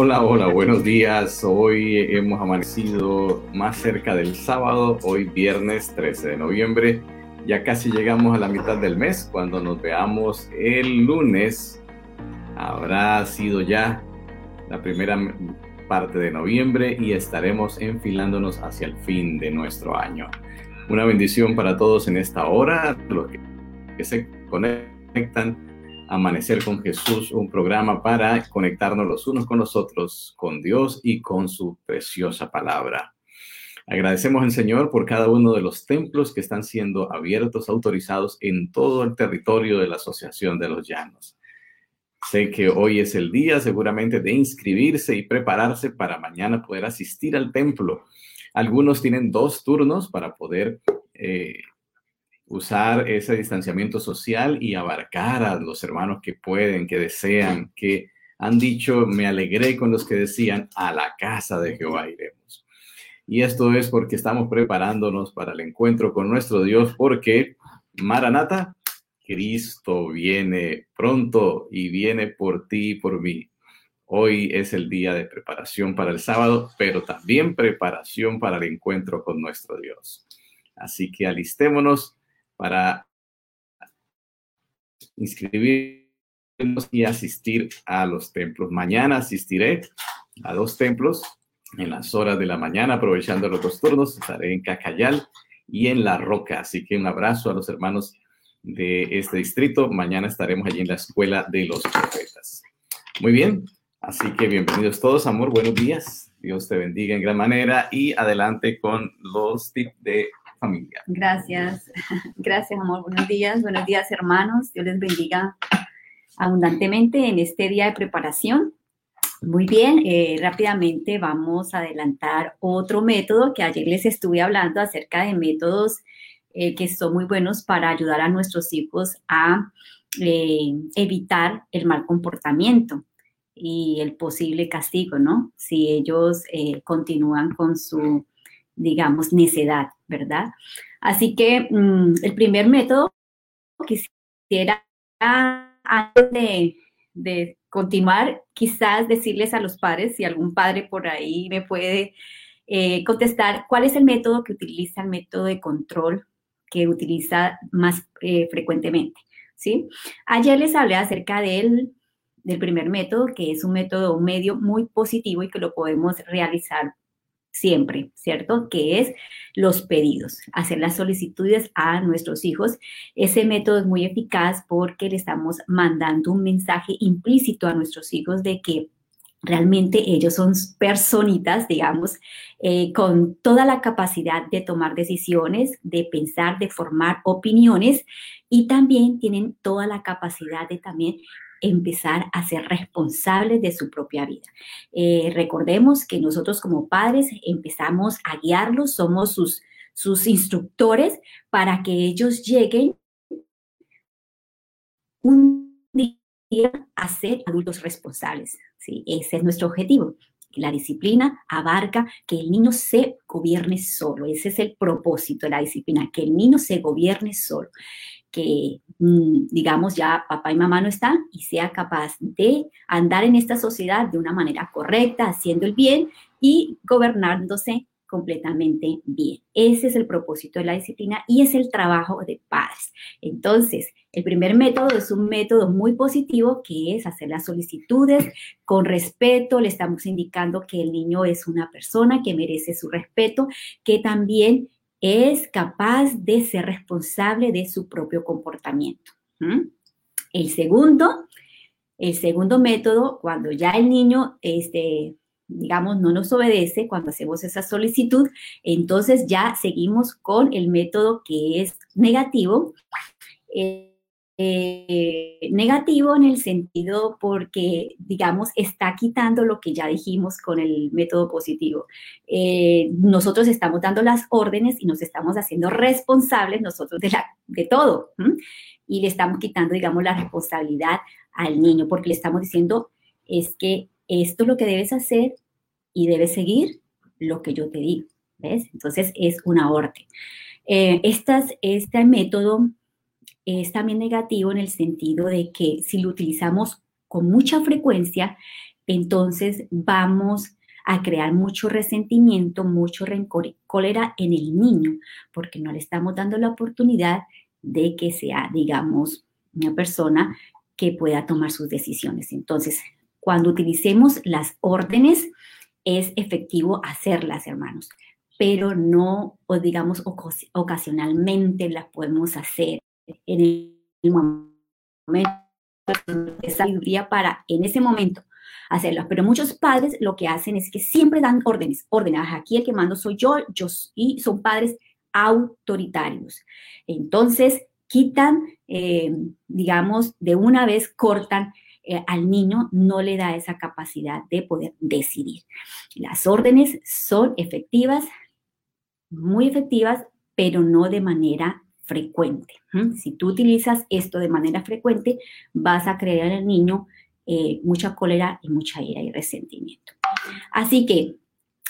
Hola, hola, buenos días. Hoy hemos amanecido más cerca del sábado, hoy viernes 13 de noviembre. Ya casi llegamos a la mitad del mes. Cuando nos veamos el lunes, habrá sido ya la primera parte de noviembre y estaremos enfilándonos hacia el fin de nuestro año. Una bendición para todos en esta hora, los que se conectan Amanecer con Jesús, un programa para conectarnos los unos con los otros, con Dios y con su preciosa palabra. Agradecemos al Señor por cada uno de los templos que están siendo abiertos, autorizados en todo el territorio de la Asociación de los Llanos. Sé que hoy es el día seguramente de inscribirse y prepararse para mañana poder asistir al templo. Algunos tienen dos turnos para poder eh, usar ese distanciamiento social y abarcar a los hermanos que pueden, que desean, que han dicho, me alegré con los que decían, a la casa de Jehová iremos. Y esto es porque estamos preparándonos para el encuentro con nuestro Dios, porque Maranata, Cristo viene pronto y viene por ti y por mí. Hoy es el día de preparación para el sábado, pero también preparación para el encuentro con nuestro Dios. Así que alistémonos para inscribirnos y asistir a los templos. Mañana asistiré a dos templos en las horas de la mañana, aprovechando los dos turnos. Estaré en Cacayal y en La Roca. Así que un abrazo a los hermanos de este distrito. Mañana estaremos allí en la Escuela de los Profetas. Muy bien, así que bienvenidos todos, amor. Buenos días. Dios te bendiga en gran manera y adelante con los tips de familia. Gracias, gracias amor, buenos días, buenos días hermanos, Dios les bendiga abundantemente en este día de preparación. Muy bien, eh, rápidamente vamos a adelantar otro método que ayer les estuve hablando acerca de métodos eh, que son muy buenos para ayudar a nuestros hijos a eh, evitar el mal comportamiento y el posible castigo, ¿no? Si ellos continúan con su digamos, necedad, ¿verdad? Así que mm, el primer método quisiera, antes de, continuar, quizás decirles a los padres, si algún padre por ahí me puede eh, contestar, ¿cuál es el método que utiliza el método de control que utiliza más eh, frecuentemente? ¿Sí? Ayer les hablé acerca del, del primer método, que es un método, medio muy positivo y que lo podemos realizar siempre, ¿cierto? Que es los pedidos, hacer las solicitudes a nuestros hijos. Ese método es muy eficaz porque le estamos mandando un mensaje implícito a nuestros hijos de que Realmente ellos son personitas, digamos, eh, con toda la capacidad de tomar decisiones, de pensar, de formar opiniones y también tienen toda la capacidad de también empezar a ser responsables de su propia vida. Eh, recordemos que nosotros como padres empezamos a guiarlos, somos sus, sus instructores para que ellos lleguen un día a ser adultos responsables. ¿sí? Ese es nuestro objetivo. La disciplina abarca que el niño se gobierne solo. Ese es el propósito de la disciplina, que el niño se gobierne solo que, mm, digamos, ya papá y mamá no están y sea capaz de andar en esta sociedad de una manera correcta, haciendo el bien y gobernándose completamente bien. Ese es el propósito de la disciplina y es el trabajo de padres. Entonces, el primer método es un método muy positivo que es hacer las solicitudes con respeto. Le estamos indicando que el niño es una persona que merece su respeto, que también es capaz de ser responsable de su propio comportamiento. El segundo, el segundo método, cuando ya el niño, este, digamos, no nos obedece, cuando hacemos esa solicitud, entonces ya seguimos con el método que es negativo. Eh, eh, negativo en el sentido porque, digamos, está quitando lo que ya dijimos con el método positivo. Eh, nosotros estamos dando las órdenes y nos estamos haciendo responsables nosotros de, la, de todo. Y le estamos quitando, digamos, la responsabilidad al niño porque le estamos diciendo es que esto es lo que debes hacer y debes seguir lo que yo te digo. ¿Ves? Entonces es una orden. Eh, este método es también negativo en el sentido de que si lo utilizamos con mucha frecuencia, entonces vamos a crear mucho resentimiento, mucho rencor y cólera en el niño, porque no le estamos dando la oportunidad de que sea, digamos, una persona que pueda tomar sus decisiones. Entonces, cuando utilicemos las órdenes, es efectivo hacerlas, hermanos, pero no, o digamos, ocasionalmente las podemos hacer en el momento de sabiduría para en ese momento hacerlas. Pero muchos padres lo que hacen es que siempre dan órdenes, órdenes. Aquí el que mando soy yo, yo y son padres autoritarios. Entonces, quitan, eh, digamos, de una vez cortan eh, al niño, no le da esa capacidad de poder decidir. Las órdenes son efectivas, muy efectivas, pero no de manera frecuente. Si tú utilizas esto de manera frecuente, vas a crear al niño eh, mucha cólera y mucha ira y resentimiento. Así que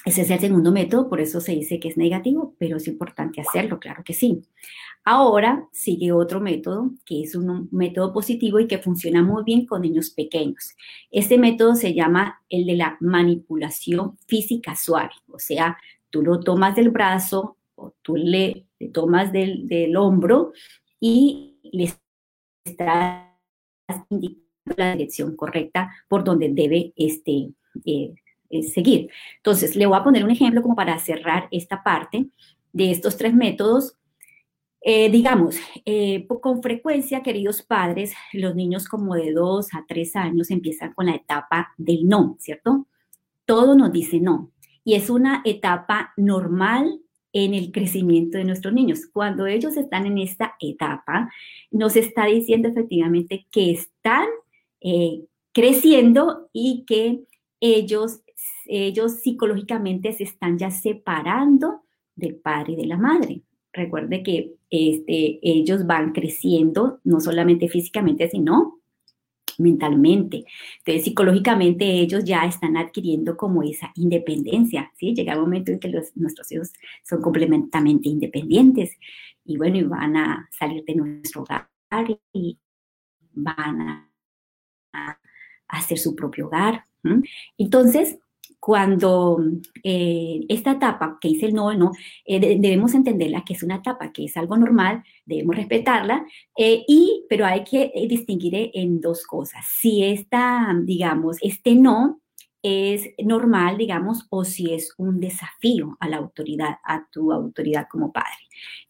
ese es el segundo método, por eso se dice que es negativo, pero es importante hacerlo, claro que sí. Ahora sigue otro método, que es un método positivo y que funciona muy bien con niños pequeños. Este método se llama el de la manipulación física suave, o sea, tú lo tomas del brazo o tú le, tomas del, hombro y le estás indicando la dirección correcta por donde debe este, eh, eh, seguir. Entonces, le voy a poner un ejemplo como para cerrar esta parte de estos tres métodos. Eh, digamos, con frecuencia, queridos padres, los niños como de dos a tres años empiezan con la etapa del no, ¿cierto? Todo nos dice no. Y es una etapa normal en el crecimiento de nuestros niños. Cuando ellos están en esta etapa, nos está diciendo efectivamente que están eh, creciendo y que ellos, ellos psicológicamente se están ya separando del padre y de la madre. Recuerde que este, ellos van creciendo, no solamente físicamente, sino mentalmente. Entonces, psicológicamente ellos ya están adquiriendo como esa independencia, ¿sí? Llega un momento en que nuestros hijos son completamente independientes y bueno, y van a salir de nuestro hogar y van a hacer su propio hogar. Entonces, cuando eh, esta etapa que dice el no, no, eh, debemos entenderla que es una etapa, que es algo normal, debemos respetarla, eh, y, pero hay que distinguir en dos cosas. Si esta, digamos, este no es normal, digamos, o si es un desafío a la autoridad, a tu autoridad como padre.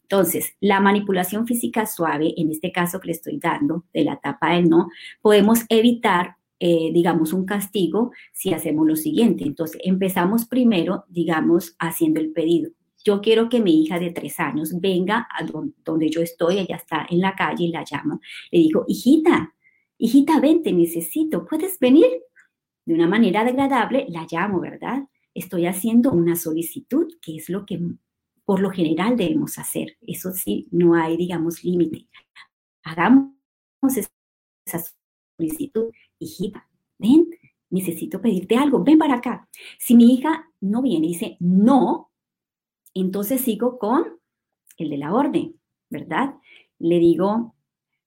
Entonces, la manipulación física suave, en este caso que le estoy dando de la etapa del no, podemos evitar, eh, digamos, un castigo si hacemos lo siguiente. Entonces, empezamos primero, digamos, haciendo el pedido. Yo quiero que mi hija de tres años venga a donde yo estoy, ella está en la calle y la llamo. Le digo, hijita, hijita, ven, te necesito, ¿puedes venir? De una manera agradable, la llamo, ¿verdad? Estoy haciendo una solicitud, que es lo que por lo general debemos hacer. Eso sí, no hay, digamos, límite. Hagamos esa solicitud. Hijita, ven, necesito pedirte algo, ven para acá. Si mi hija no viene y dice no, entonces sigo con el de la orden, ¿verdad? Le digo,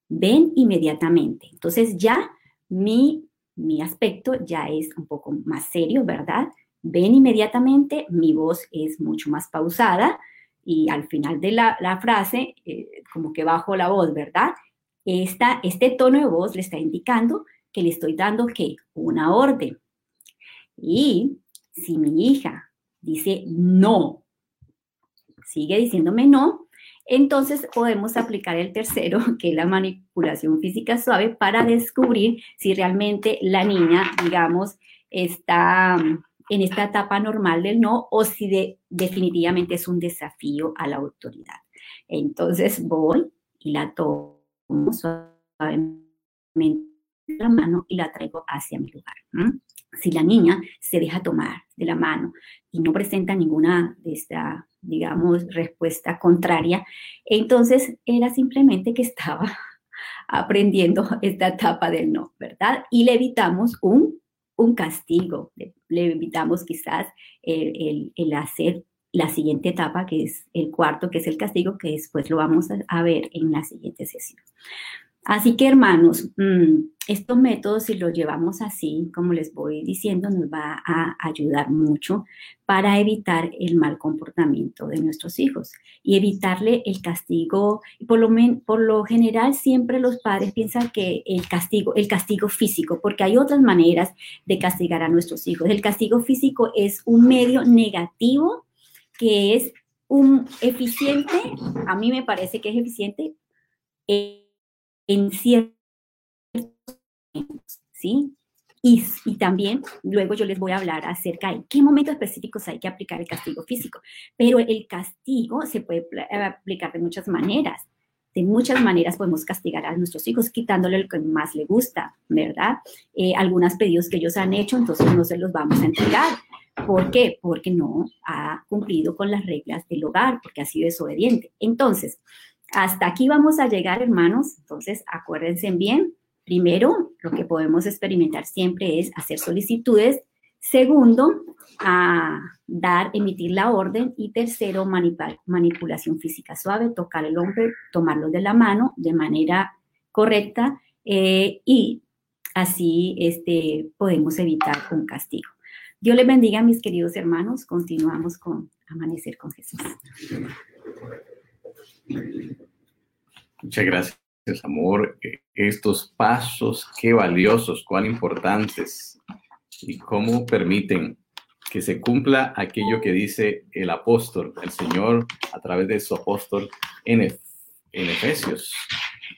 ven inmediatamente. Entonces ya mi, mi aspecto ya es un poco más serio, ¿verdad? Ven inmediatamente, mi voz es mucho más pausada, y al final de la, frase, eh, como que bajo la voz, ¿verdad? Esta, este tono de voz le está indicando que le estoy dando ¿qué? Una orden. Y si mi hija dice no, sigue diciéndome no, entonces podemos aplicar el tercero, que es la manipulación física suave, para descubrir si realmente la niña, digamos, está en esta etapa normal del no o si definitivamente es un desafío a la autoridad. Entonces voy y la tomo suavemente la mano y la traigo hacia mi lugar. Si la niña se deja tomar de la mano y no presenta ninguna de esta, digamos, respuesta contraria, entonces era simplemente que estaba aprendiendo esta etapa del no, ¿verdad? Y le evitamos un un castigo. Le, invitamos quizás el, hacer la siguiente etapa, que es el cuarto, que es el castigo, que después lo vamos a, ver en la siguiente sesión. Así que hermanos, mm, estos métodos, si los llevamos así, como les voy diciendo, nos va a ayudar mucho para evitar el mal comportamiento de nuestros hijos y evitarle el castigo. Por lo, por lo general, siempre los padres piensan que el castigo, el castigo físico, porque hay otras maneras de castigar a nuestros hijos. El castigo físico es un medio negativo que es un eficiente, a mí me parece que es eficiente en ciertos ¿sí? Y, y, también luego yo les voy a hablar acerca de qué momentos específicos hay que aplicar el castigo físico. Pero el castigo se puede aplicar de muchas maneras. De muchas maneras podemos castigar a nuestros hijos quitándole lo que más le gusta, ¿verdad? Eh, algunos pedidos que ellos han hecho, entonces no se los vamos a entregar. ¿Por qué? Porque no ha cumplido con las reglas del hogar, porque ha sido desobediente. Entonces, hasta aquí vamos a llegar, hermanos. Entonces, acuérdense bien. Primero, lo que podemos experimentar siempre es hacer solicitudes. Segundo, a dar, emitir la orden. Y tercero, manipulación física suave, tocar el hombre, tomarlo de la mano de manera correcta eh, y así este, podemos evitar un castigo. Dios les bendiga, mis queridos hermanos. Continuamos con Amanecer con Jesús. Muchas gracias, amor. Estos pasos, qué valiosos, cuán importantes y cómo permiten que se cumpla aquello que dice el apóstol, el Señor, a través de su apóstol en, en Efesios.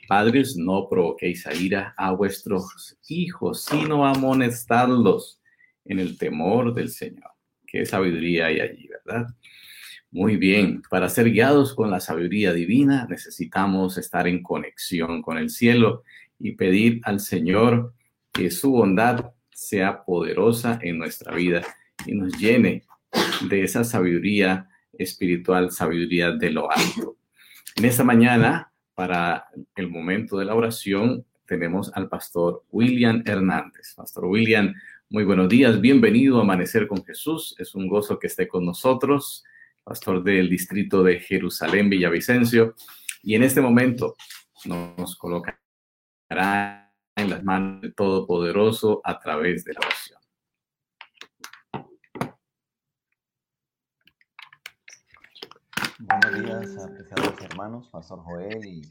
Padres, no provoquéis a ira a vuestros hijos, sino amonestadlos en el temor del Señor. Qué sabiduría hay allí, ¿verdad? Muy bien, para ser guiados con la sabiduría divina necesitamos estar en conexión con el cielo y pedir al Señor que su bondad sea poderosa en nuestra vida y nos llene de esa sabiduría espiritual, sabiduría de lo alto. En esta mañana, para el momento de la oración, tenemos al pastor William Hernández. Pastor William, muy buenos días, bienvenido a Amanecer con Jesús. Es un gozo que esté con nosotros pastor del distrito de Jerusalén, Villavicencio, y en este momento nos colocará en las manos del Todopoderoso a través de la oración. Buenos días, apreciados hermanos, Pastor Joel y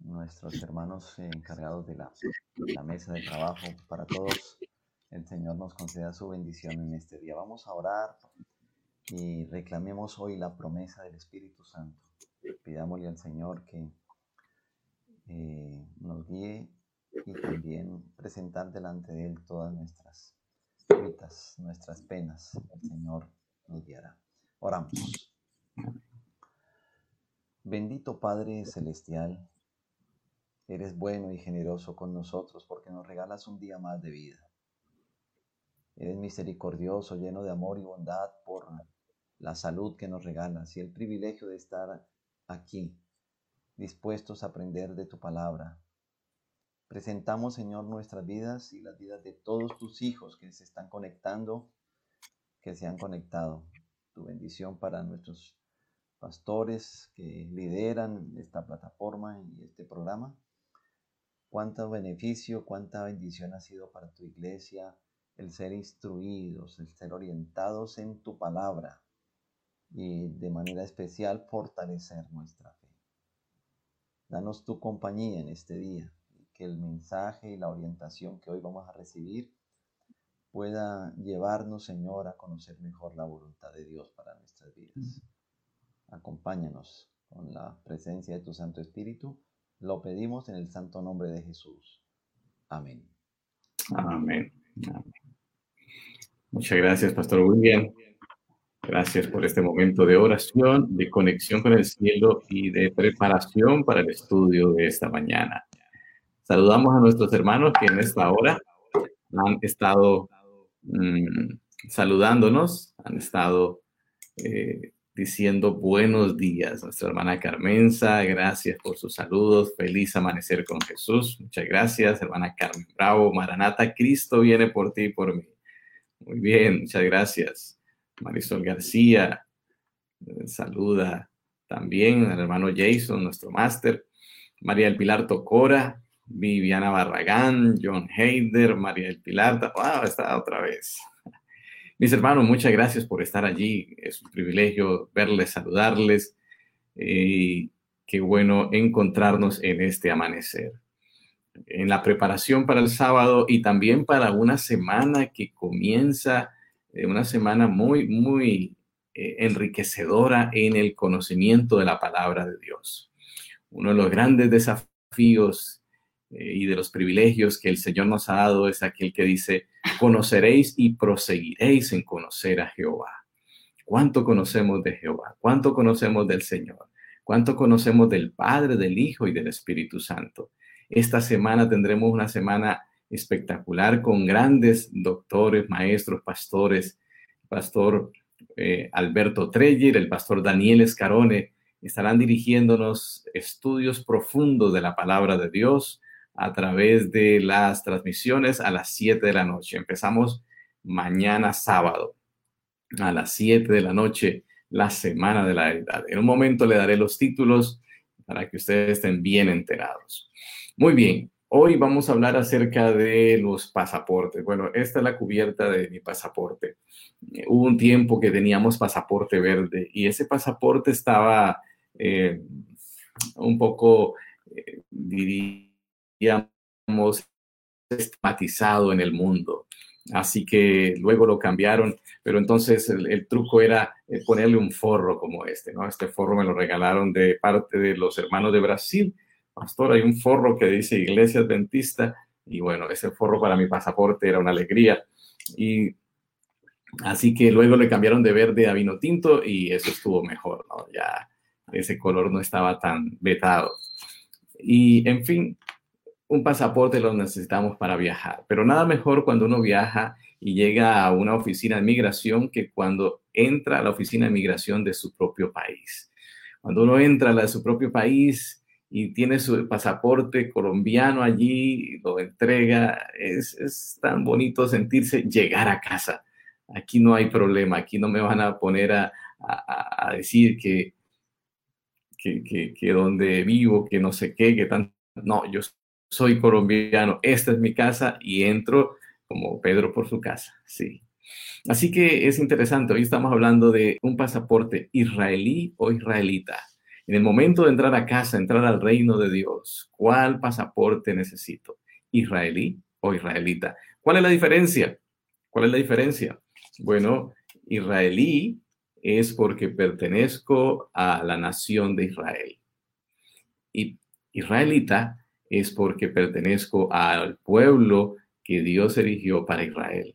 nuestros hermanos encargados de la, la mesa de trabajo para todos. El Señor nos conceda su bendición en este día. Vamos a orar y reclamemos hoy la promesa del Espíritu Santo. Pidámosle al Señor que eh, nos guíe y también presentar delante de Él todas nuestras luchas, nuestras penas. El Señor nos guiará. Oramos. Bendito Padre Celestial, eres bueno y generoso con nosotros porque nos regalas un día más de vida. Eres misericordioso, lleno de amor y bondad por la salud que nos regalas y el privilegio de estar aquí, dispuestos a aprender de tu palabra. Presentamos, Señor, nuestras vidas y las vidas de todos tus hijos que se están conectando, que se han conectado. Tu bendición para nuestros pastores que lideran esta plataforma y este programa. Cuánto beneficio, cuánta bendición ha sido para tu iglesia el ser instruidos, el ser orientados en tu palabra y de manera especial fortalecer nuestra fe. Danos tu compañía en este día y que el mensaje y la orientación que hoy vamos a recibir pueda llevarnos, Señor, a conocer mejor la voluntad de Dios para nuestras vidas. Acompáñanos con la presencia de tu Santo Espíritu. Lo pedimos en el santo nombre de Jesús. Amén. Amén. Muchas gracias, Pastor William. Gracias por este momento de oración, de conexión con el cielo y de preparación para el estudio de esta mañana. Saludamos a nuestros hermanos que en esta hora han estado mm, saludándonos, han estado eh, diciendo buenos días. Nuestra hermana Carmenza, gracias por sus saludos. Feliz amanecer con Jesús. Muchas gracias, hermana Carmen Bravo. Maranata, Cristo viene por ti y por mí. Muy bien, muchas gracias. Marisol García, eh, saluda también al hermano Jason, nuestro máster. María del Pilar Tocora, Viviana Barragán, John Heider, María del Pilar, wow, está otra vez. Mis hermanos, muchas gracias por estar allí. Es un privilegio verles, saludarles. Y qué bueno encontrarnos en este amanecer. En la preparación para el sábado y también para una semana que comienza, eh, una semana muy, muy eh, enriquecedora en el conocimiento de la palabra de Dios. Uno de los grandes desafíos eh, y de los privilegios que el Señor nos ha dado es aquel que dice, conoceréis y proseguiréis en conocer a Jehová. ¿Cuánto conocemos de Jehová? ¿Cuánto conocemos del Señor? ¿Cuánto conocemos del Padre, del Hijo y del Espíritu Santo? Esta semana tendremos una semana espectacular con grandes doctores, maestros, pastores, pastor eh, Alberto Treyer, el pastor Daniel Escarone, estarán dirigiéndonos estudios profundos de la palabra de Dios, a través de las transmisiones a las 7 de la noche. Empezamos mañana sábado a las 7 de la noche, la semana de la edad. En un momento le daré los títulos para que ustedes estén bien enterados. Muy bien, hoy vamos a hablar acerca de los pasaportes. Bueno, esta es la cubierta de mi pasaporte. hubo un tiempo que teníamos pasaporte verde y ese pasaporte estaba eh, un poco, eh, digamos, estigmatizado en el mundo. Así que luego lo cambiaron, pero entonces el, truco era eh, ponerle un forro como este, ¿no? Este forro me lo regalaron de parte de los hermanos de Brasil. Pastor, hay un forro que dice Iglesia Adventista y bueno, ese forro para mi pasaporte era una alegría. Y así que luego le cambiaron de verde a vino tinto y eso estuvo mejor, ¿no? Ya ese color no estaba tan vetado. Y en fin, un pasaporte lo necesitamos para viajar, pero nada mejor cuando uno viaja y llega a una oficina de migración que cuando entra a la oficina de migración de su propio país. Cuando uno entra a la de su propio país y tiene su pasaporte colombiano allí, lo entrega, es, tan bonito sentirse llegar a casa. Aquí no hay problema, aquí no me van a poner a, decir que, que, que, que donde vivo, que no sé qué, que tan... No, yo soy colombiano, esta es mi casa y entro como Pedro por su casa, sí. Así que es interesante, hoy estamos hablando de un pasaporte israelí o israelita. En el momento de entrar a casa, entrar al reino de Dios, ¿cuál pasaporte necesito? ¿Israelí o israelita? ¿Cuál es la diferencia? ¿Cuál es la diferencia? Bueno, israelí es porque pertenezco a la nación de Israel. Y israelita es porque pertenezco al pueblo que Dios erigió para Israel.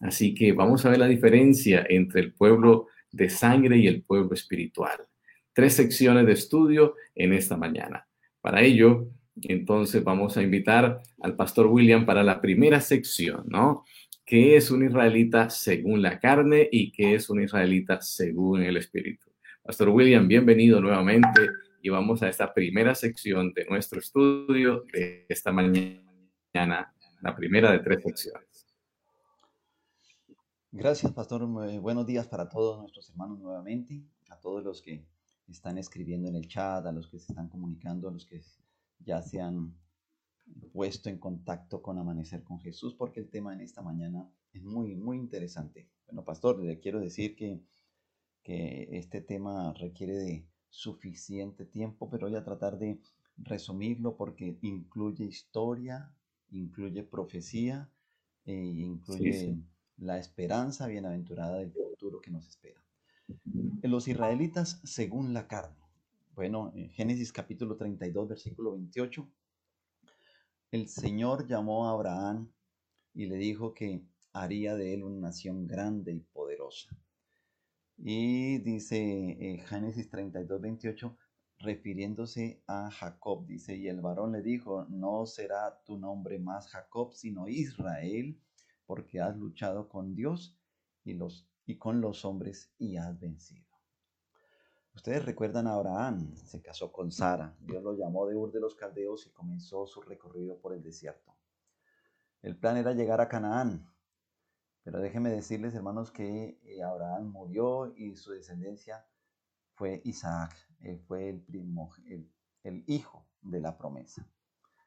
Así que vamos a ver la diferencia entre el pueblo de sangre y el pueblo espiritual. Tres secciones de estudio en esta mañana. Para ello, entonces vamos a invitar al pastor William para la primera sección, ¿no? ¿Qué es un israelita según la carne y qué es un israelita según el espíritu? Pastor William, bienvenido nuevamente y vamos a esta primera sección de nuestro estudio de esta mañana, la primera de tres secciones. Gracias, pastor. Buenos días para todos nuestros hermanos nuevamente, a todos los que están escribiendo en el chat, a los que se están comunicando, a los que ya se han puesto en contacto con Amanecer con Jesús, porque el tema en esta mañana es muy, muy interesante. Bueno, pastor, le quiero decir que, que este tema requiere de suficiente tiempo, pero voy a tratar de resumirlo porque incluye historia, incluye profecía e incluye la esperanza bienaventurada del futuro que nos espera. Los israelitas según la carne. Bueno, en Génesis capítulo 32, versículo 28, el Señor llamó a Abraham y le dijo que haría de él una nación grande y poderosa. Y dice eh, Génesis 32, 28, refiriéndose a Jacob, dice, y el varón le dijo, no será tu nombre más Jacob, sino Israel, porque has luchado con Dios y, los, y con los hombres y has vencido. Ustedes recuerdan a Abraham, se casó con Sara, Dios lo llamó de Ur de los Caldeos y comenzó su recorrido por el desierto. El plan era llegar a Canaán, pero déjenme decirles, hermanos, que eh, Abraham murió y su descendencia fue Isaac, fue el, primo, el el hijo de la promesa.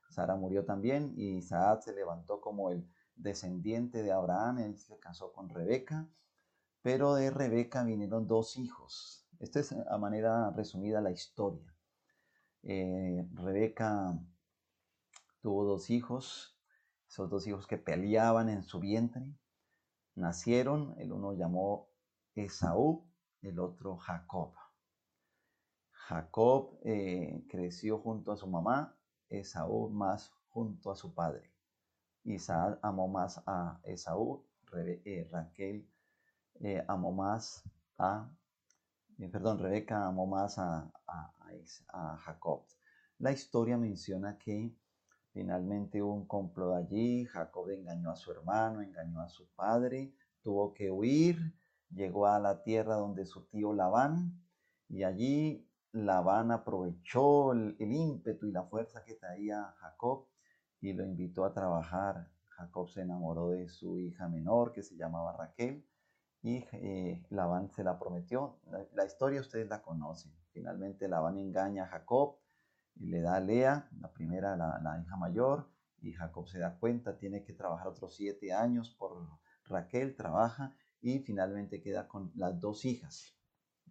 Sara murió también y Isaac se levantó como el descendiente de Abraham, él se casó con Rebeca, pero de Rebeca vinieron dos hijos. Esta es a manera resumida la historia. Eh, Rebeca tuvo dos hijos, esos dos hijos que peleaban en su vientre, nacieron, el uno llamó Esaú, el otro Jacob. Jacob eh, creció junto a su mamá, Esaú más junto a su padre. Isaac amó más a Esaú, eh, Raquel eh, amó más a, perdón, Rebeca amó más a, a, Jacob. La historia menciona que finalmente hubo un complot allí, Jacob engañó a su hermano, engañó a su padre, tuvo que huir, llegó a la tierra donde su tío Labán y allí Labán aprovechó el, ímpetu y la fuerza que traía Jacob y lo invitó a trabajar. Jacob se enamoró de su hija menor que se llamaba Raquel y eh, Labán se la prometió. La, historia ustedes la conocen. Finalmente Labán engaña a Jacob y le da a Lea, la primera, la, la hija mayor, y Jacob se da cuenta, tiene que trabajar otros siete años por Raquel, trabaja y finalmente queda con las dos hijas.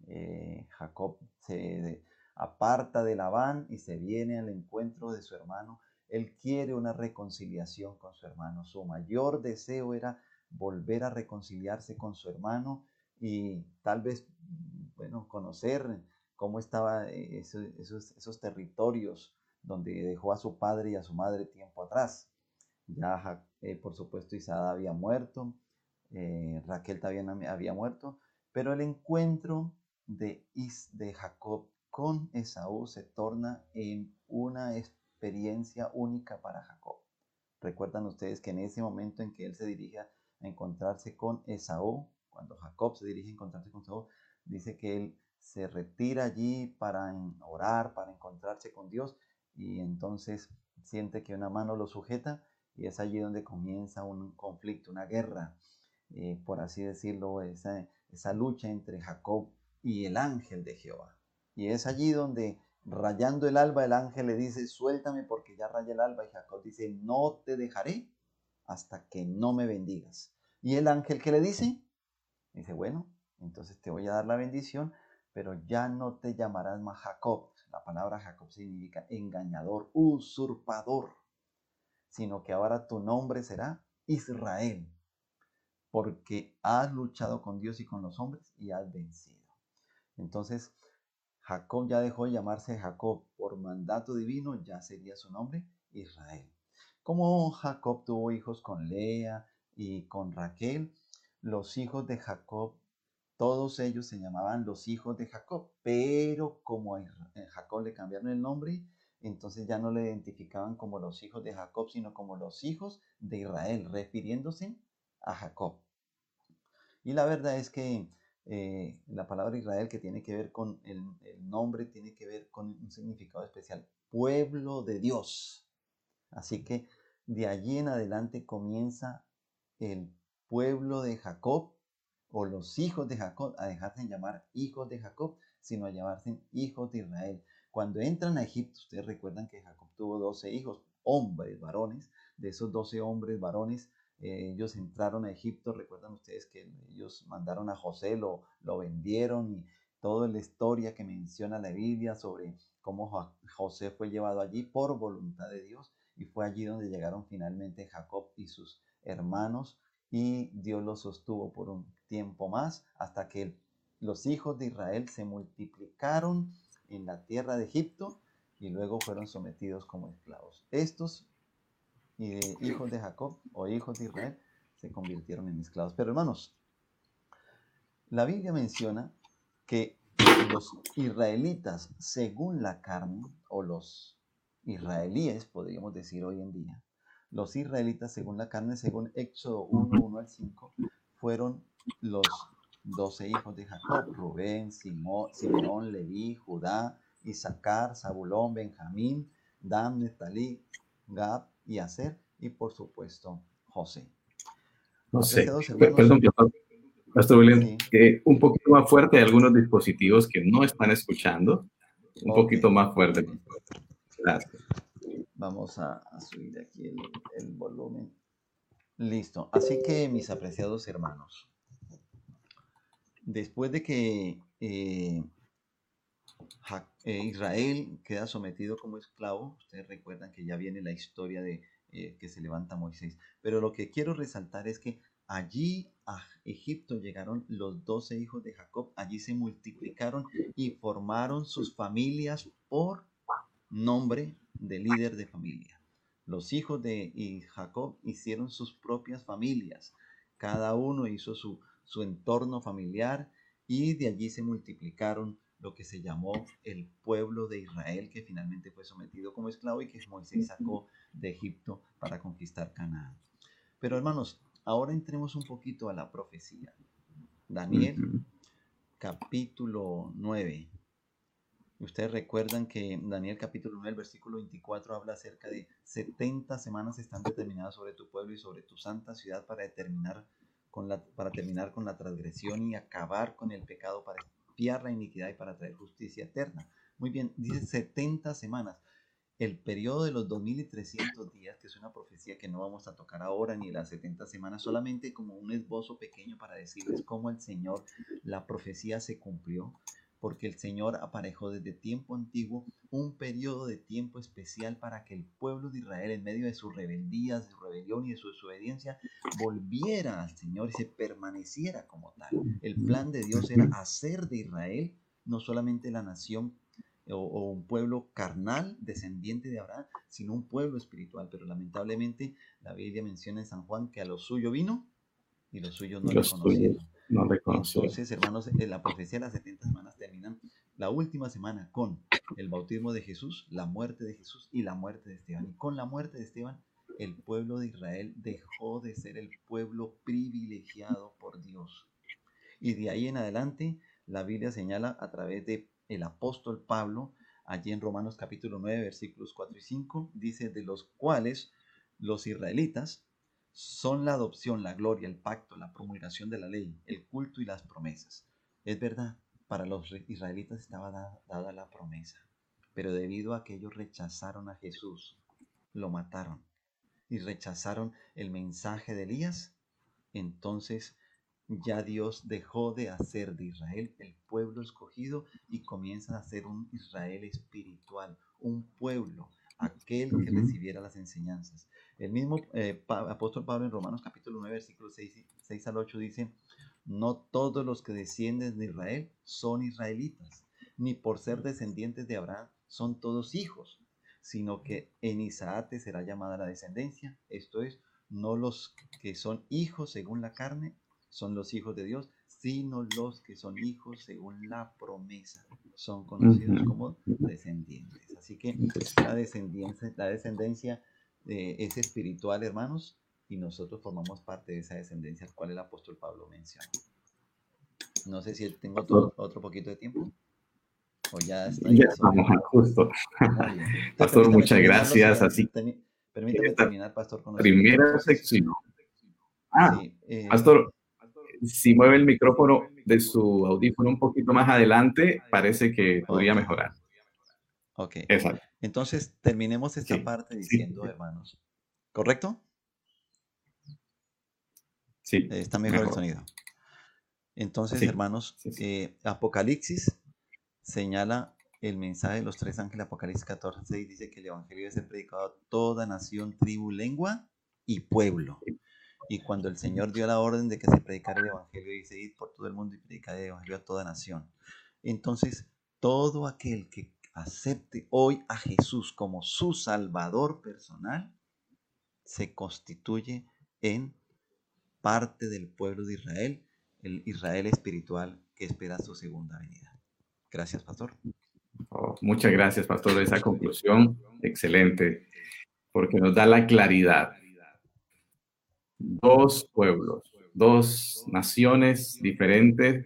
Eh, Jacob se aparta de Labán y se viene al encuentro de su hermano. Él quiere una reconciliación con su hermano. Su mayor deseo era volver a reconciliarse con su hermano y tal vez, bueno, conocer cómo estaban eh, esos, territorios donde dejó a su padre y a su madre tiempo atrás. Ya, eh, por supuesto, Isaac había muerto, Raquel también había muerto, pero el encuentro de, de Jacob con Esaú se torna en una experiencia única para Jacob. Recuerdan ustedes que en ese momento en que él se dirige encontrarse con Esaú, cuando Jacob se dirige a encontrarse con Esaú, dice que él se retira allí para orar, para encontrarse con Dios y entonces siente que una mano lo sujeta y es allí donde comienza un conflicto, una guerra, eh, por así decirlo, esa, esa lucha entre Jacob y el ángel de Jehová. Y es allí donde rayando el alba el ángel le dice, suéltame porque ya raya el alba. Y Jacob dice, no te dejaré hasta que no me bendigas. Y el ángel que le dice, dice, bueno, entonces te voy a dar la bendición, pero ya no te llamarás más Jacob. La palabra Jacob significa engañador, usurpador, sino que ahora tu nombre será Israel, porque has luchado con Dios y con los hombres y has vencido. Entonces, Jacob ya dejó de llamarse Jacob por mandato divino, ya sería su nombre Israel. Como Jacob tuvo hijos con Lea y con Raquel, los hijos de Jacob, todos ellos se llamaban los hijos de Jacob, pero como a Jacob le cambiaron el nombre, entonces ya no le identificaban como los hijos de Jacob, sino como los hijos de Israel, refiriéndose a Jacob. Y la verdad es que eh, la palabra Israel que tiene que ver con el, nombre, tiene que ver con un significado especial, pueblo de Dios. Así que de allí en adelante comienza el pueblo de Jacob o los hijos de Jacob a dejarse de llamar hijos de Jacob, sino a llamarse hijos de Israel. Cuando entran a Egipto, ustedes recuerdan que Jacob tuvo 12 hijos, hombres, varones. De esos 12 hombres, varones, eh, ellos entraron a Egipto, recuerdan ustedes que ellos mandaron a José, lo, lo vendieron y toda la historia que menciona la Biblia sobre cómo José fue llevado allí por voluntad de Dios y fue allí donde llegaron finalmente Jacob y sus hermanos y Dios los sostuvo por un tiempo más hasta que los hijos de Israel se multiplicaron en la tierra de Egipto y luego fueron sometidos como esclavos. Estos de hijos de Jacob o hijos de Israel se convirtieron en esclavos. Pero hermanos, la Biblia menciona que los israelitas según la carne, o los israelíes, podríamos decir hoy en día, los israelitas según la carne, según Éxodo 1, 1 al 5, fueron los doce hijos de Jacob, Rubén, Simón, Simeón, Leví, Judá, Isaacar, Zabulón, Benjamín, Dan, Netalí, Gab y hacer, y por supuesto José. José, perdón, Pastor William, que un poquito más fuerte algunos dispositivos que no están escuchando. Un poquito más fuerte. Gracias. Vamos a, subir aquí el, volumen. Listo. Así que, mis apreciados hermanos, después de que eh, eh, Israel queda sometido como esclavo, ustedes recuerdan que ya viene la historia de eh, que se levanta Moisés, pero lo que quiero resaltar es que allí a Egipto llegaron los doce hijos de Jacob, allí se multiplicaron y formaron sus familias por nombre de líder de familia. Los hijos de Jacob hicieron sus propias familias, cada uno hizo su, su entorno familiar y de allí se multiplicaron lo que se llamó el pueblo de Israel, que finalmente fue sometido como esclavo y que Moisés sacó de Egipto para conquistar Canaán. Pero hermanos, ahora entremos un poquito a la profecía. Daniel, capítulo 9. Ustedes recuerdan que Daniel capítulo 9, versículo 24 habla acerca de 70 semanas están determinadas sobre tu pueblo y sobre tu santa ciudad para determinar con la, para terminar con la transgresión y acabar con el pecado, para espiar la iniquidad y para traer justicia eterna. Muy bien, dice 70 semanas. El periodo de los 2300 días, que es una profecía que no vamos a tocar ahora ni las 70 semanas, solamente como un esbozo pequeño para decirles cómo el Señor, la profecía se cumplió porque el Señor aparejó desde tiempo antiguo un periodo de tiempo especial para que el pueblo de Israel, en medio de su rebeldía, de su rebelión y de su desobediencia, volviera al Señor y se permaneciera como tal. El plan de Dios era hacer de Israel no solamente la nación o, o, un pueblo carnal, descendiente de Abraham, sino un pueblo espiritual. Pero lamentablemente la Biblia menciona en San Juan que a lo suyo vino y los suyos no lo conocieron. No Entonces, hermanos, en la profecía de las 70 semanas la última semana con el bautismo de Jesús, la muerte de Jesús y la muerte de Esteban. Y con la muerte de Esteban, el pueblo de Israel dejó de ser el pueblo privilegiado por Dios. Y de ahí en adelante, la Biblia señala a través de el apóstol Pablo, allí en Romanos capítulo 9, versículos 4 y 5, dice, de los cuales los israelitas, son la adopción, la gloria, el pacto, la promulgación de la ley, el culto y las promesas. Es verdad, para los israelitas estaba dada, la promesa, pero debido a que ellos rechazaron a Jesús, lo mataron y rechazaron el mensaje de Elías, entonces ya Dios dejó de hacer de Israel el pueblo escogido y comienza a ser un Israel espiritual, un pueblo, aquel que recibiera las enseñanzas. El mismo eh, apóstol Pablo en Romanos capítulo 9, versículos 6, al 8 dice, no todos los que descienden de Israel son israelitas, ni por ser descendientes de Abraham son todos hijos, sino que en Isaac será llamada la descendencia, esto es, no los que son hijos según la carne son los hijos de Dios, sino los que son hijos según la promesa, son conocidos como descendientes. Así que la descendencia, la descendencia es espiritual, hermanos, y nosotros formamos parte de esa descendencia, al cual el apóstol Pablo menciona. No sé si tengo otro, poquito de tiempo. O ya está. Ya estamos justo. Pastor, muchas gracias. Así. Permítame terminar, Pastor, con Primera sección. Ah, eh, Pastor, si mueve el micrófono de su audífono un poquito más adelante, parece que podría mejorar. Ok. Exacto. Entonces, terminemos esta parte diciendo, hermanos. ¿Correcto? Sí. Eh, está mejor, el sonido. Entonces, hermanos, eh, Apocalipsis señala el mensaje de los tres ángeles, Apocalipsis 14, y dice que el Evangelio debe ser predicado a toda nación, tribu, lengua y pueblo. Y cuando el Señor dio la orden de que se predicara el Evangelio, dice, ir por todo el mundo y predicar el Evangelio a toda nación. Entonces, todo aquel que acepte hoy a Jesús como su Salvador personal, se constituye en parte del pueblo de Israel, el Israel espiritual que espera su segunda venida. Gracias, pastor. Oh, muchas gracias, pastor, esa conclusión excelente, porque nos da la claridad. Dos pueblos, dos naciones diferentes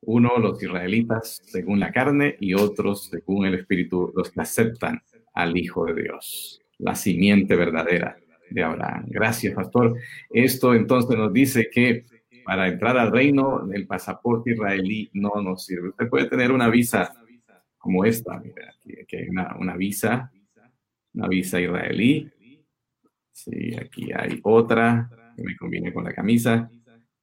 uno los israelitas según la carne y otros según el Espíritu, los que aceptan al Hijo de Dios, la simiente verdadera de Abraham. Gracias, pastor. Esto entonces nos dice que para entrar al reino el pasaporte israelí no nos sirve. Usted puede tener una visa como esta, mira, aquí, hay una, visa, una visa israelí. Sí, aquí hay otra que me conviene con la camisa.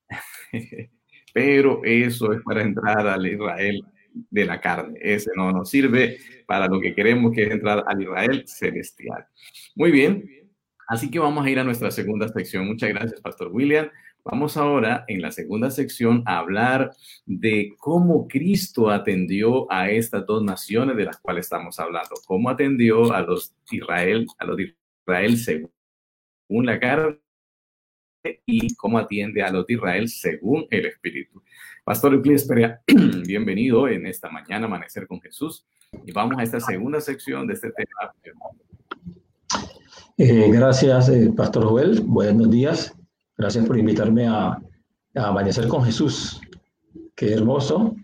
Pero eso es para entrar al Israel de la carne. Ese no nos sirve para lo que queremos, que es entrar al Israel celestial. Muy bien. Así que vamos a ir a nuestra segunda sección. Muchas gracias, Pastor William. Vamos ahora en la segunda sección a hablar de cómo Cristo atendió a estas dos naciones de las cuales estamos hablando. Cómo atendió a los Israel, a los de Israel según la carne y cómo atiende a los de Israel según el Espíritu. Pastor Euclides Perea, bienvenido en esta mañana, Amanecer con Jesús. Y vamos a esta segunda sección de este tema. Eh, gracias, eh, Pastor Joel. Buenos días. Gracias por invitarme a, a Amanecer con Jesús. Qué hermoso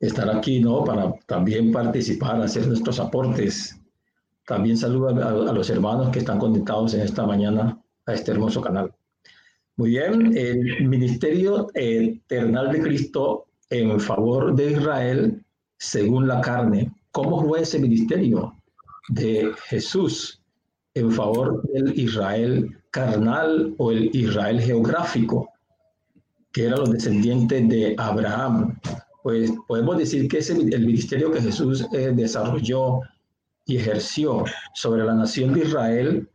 estar aquí, ¿no? Para también participar, hacer nuestros aportes. También saludo a, a los hermanos que están conectados en esta mañana a este hermoso canal. Muy bien, el ministerio eternal de Cristo en favor de Israel según la carne. ¿Cómo fue ese ministerio de Jesús en favor del Israel carnal o el Israel geográfico, que eran los descendientes de Abraham? Pues podemos decir que ese, el ministerio que Jesús eh, desarrolló y ejerció sobre la nación de Israel